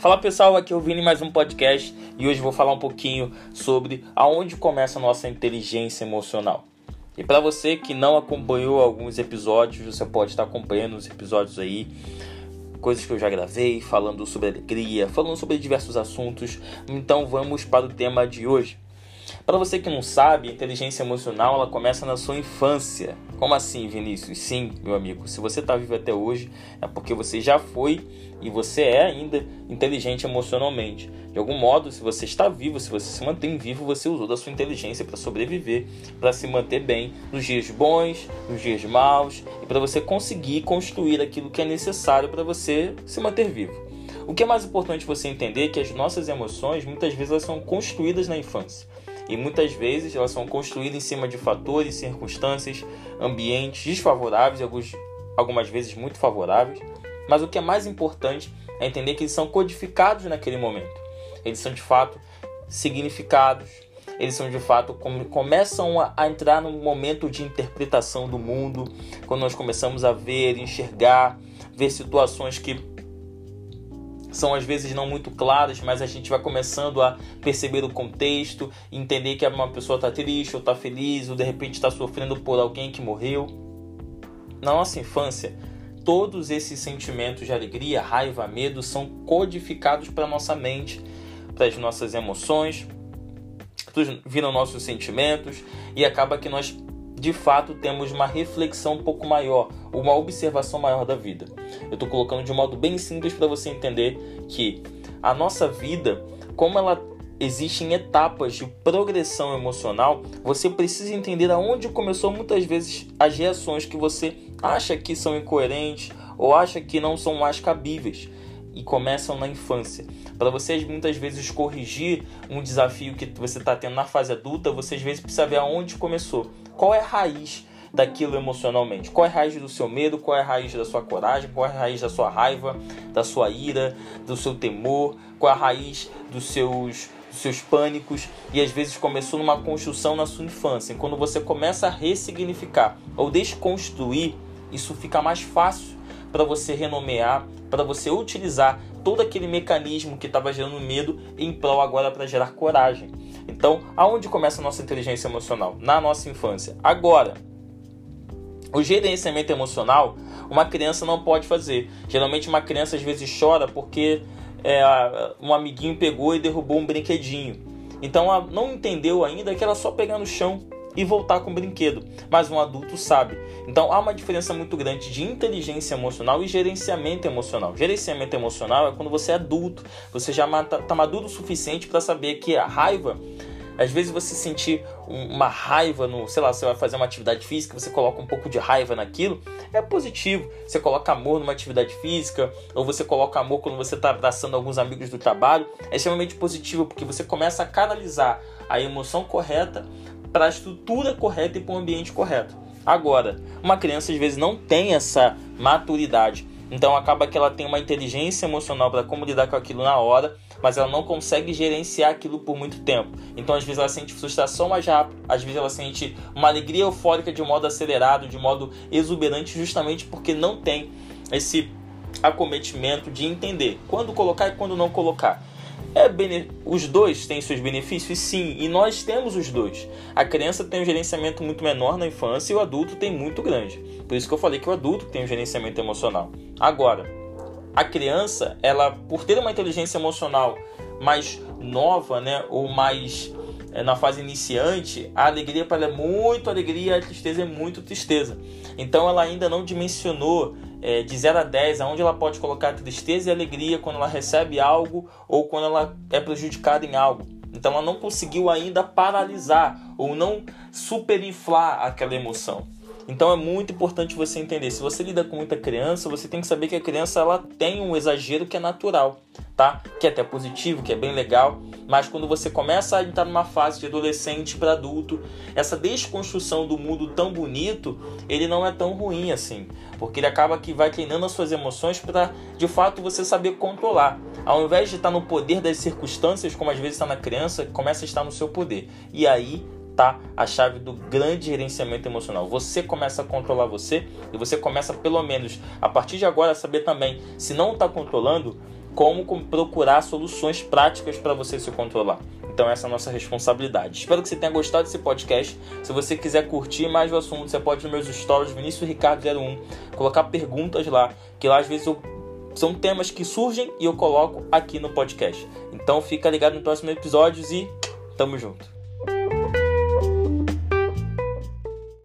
Fala pessoal, aqui é o Vini mais um podcast e hoje vou falar um pouquinho sobre aonde começa a nossa inteligência emocional. E para você que não acompanhou alguns episódios, você pode estar acompanhando os episódios aí, coisas que eu já gravei, falando sobre alegria, falando sobre diversos assuntos. Então vamos para o tema de hoje. Para você que não sabe, a inteligência emocional ela começa na sua infância. Como assim, Vinícius? Sim, meu amigo. Se você está vivo até hoje, é porque você já foi e você é ainda inteligente emocionalmente. De algum modo, se você está vivo, se você se mantém vivo, você usou da sua inteligência para sobreviver, para se manter bem nos dias bons, nos dias maus e para você conseguir construir aquilo que é necessário para você se manter vivo. O que é mais importante você entender é que as nossas emoções muitas vezes elas são construídas na infância. E muitas vezes elas são construídas em cima de fatores, circunstâncias, ambientes desfavoráveis, alguns, algumas vezes muito favoráveis. Mas o que é mais importante é entender que eles são codificados naquele momento. Eles são de fato significados, eles são de fato começam a, a, entrar no momento de interpretação do mundo, quando nós começamos a ver, enxergar, ver situações que são às vezes não muito claras, mas a gente vai começando a perceber o contexto, entender que uma pessoa está triste ou está feliz, ou de repente está sofrendo por alguém que morreu. Na nossa infância, todos esses sentimentos de alegria, raiva, medo são codificados para nossa mente, para as nossas emoções, viram nossos sentimentos e acaba que nós de fato temos uma reflexão um pouco maior, uma observação maior da vida. Eu estou colocando de um modo bem simples para você entender que a nossa vida, como ela existe em etapas de progressão emocional, você precisa entender aonde começou muitas vezes as reações que você acha que são incoerentes ou acha que não são mais cabíveis e começam na infância. Para vocês muitas vezes corrigir um desafio que você está tendo na fase adulta, você às vezes precisa ver aonde começou. Qual é a raiz daquilo emocionalmente? Qual é a raiz do seu medo? Qual é a raiz da sua coragem? Qual é a raiz da sua raiva, da sua ira, do seu temor? Qual é a raiz dos seus seus pânicos e às vezes começou numa construção na sua infância. E quando você começa a ressignificar ou desconstruir, isso fica mais fácil para você renomear, para você utilizar todo aquele mecanismo que estava gerando medo em prol agora para gerar coragem. Então, aonde começa a nossa inteligência emocional? Na nossa infância. Agora, o gerenciamento emocional, uma criança não pode fazer. Geralmente, uma criança às vezes chora porque é, um amiguinho pegou e derrubou um brinquedinho. Então, ela não entendeu ainda que ela só pegar no chão e voltar com o brinquedo, mas um adulto sabe. Então há uma diferença muito grande de inteligência emocional e gerenciamento emocional. Gerenciamento emocional é quando você é adulto, você já está maduro o suficiente para saber que a raiva às vezes você sentir uma raiva no, sei lá, você vai fazer uma atividade física, você coloca um pouco de raiva naquilo, é positivo. Você coloca amor numa atividade física, ou você coloca amor quando você está abraçando alguns amigos do trabalho, é extremamente positivo, porque você começa a canalizar a emoção correta para a estrutura correta e para o ambiente correto. Agora, uma criança às vezes não tem essa maturidade, então acaba que ela tem uma inteligência emocional para como lidar com aquilo na hora, mas ela não consegue gerenciar aquilo por muito tempo. Então às vezes ela sente frustração mais rápido, às vezes ela sente uma alegria eufórica de modo acelerado, de modo exuberante, justamente porque não tem esse acometimento de entender quando colocar e quando não colocar. É bene... Os dois têm seus benefícios? Sim, e nós temos os dois. A criança tem um gerenciamento muito menor na infância e o adulto tem muito grande. Por isso que eu falei que o adulto tem um gerenciamento emocional. Agora, a criança, ela, por ter uma inteligência emocional mais nova, né, ou mais é, na fase iniciante, a alegria para ela é muito alegria, a tristeza é muito tristeza. Então ela ainda não dimensionou é, de 0 a 10 aonde ela pode colocar tristeza e alegria quando ela recebe algo ou quando ela é prejudicada em algo. Então ela não conseguiu ainda paralisar ou não superinflar aquela emoção. Então é muito importante você entender, se você lida com muita criança, você tem que saber que a criança ela tem um exagero que é natural, tá? Que é até positivo, que é bem legal, mas quando você começa a entrar numa fase de adolescente para adulto, essa desconstrução do mundo tão bonito, ele não é tão ruim assim, porque ele acaba que vai treinando as suas emoções para de fato você saber controlar. Ao invés de estar no poder das circunstâncias, como às vezes está na criança, começa a estar no seu poder. E aí a chave do grande gerenciamento emocional. Você começa a controlar você e você começa pelo menos a partir de agora a saber também se não está controlando como procurar soluções práticas para você se controlar. Então essa é a nossa responsabilidade. Espero que você tenha gostado desse podcast. Se você quiser curtir mais o assunto, você pode nos meus stories Vinícius Ricardo 01 colocar perguntas lá, que lá às vezes eu são temas que surgem e eu coloco aqui no podcast. Então fica ligado nos próximos episódios e tamo junto.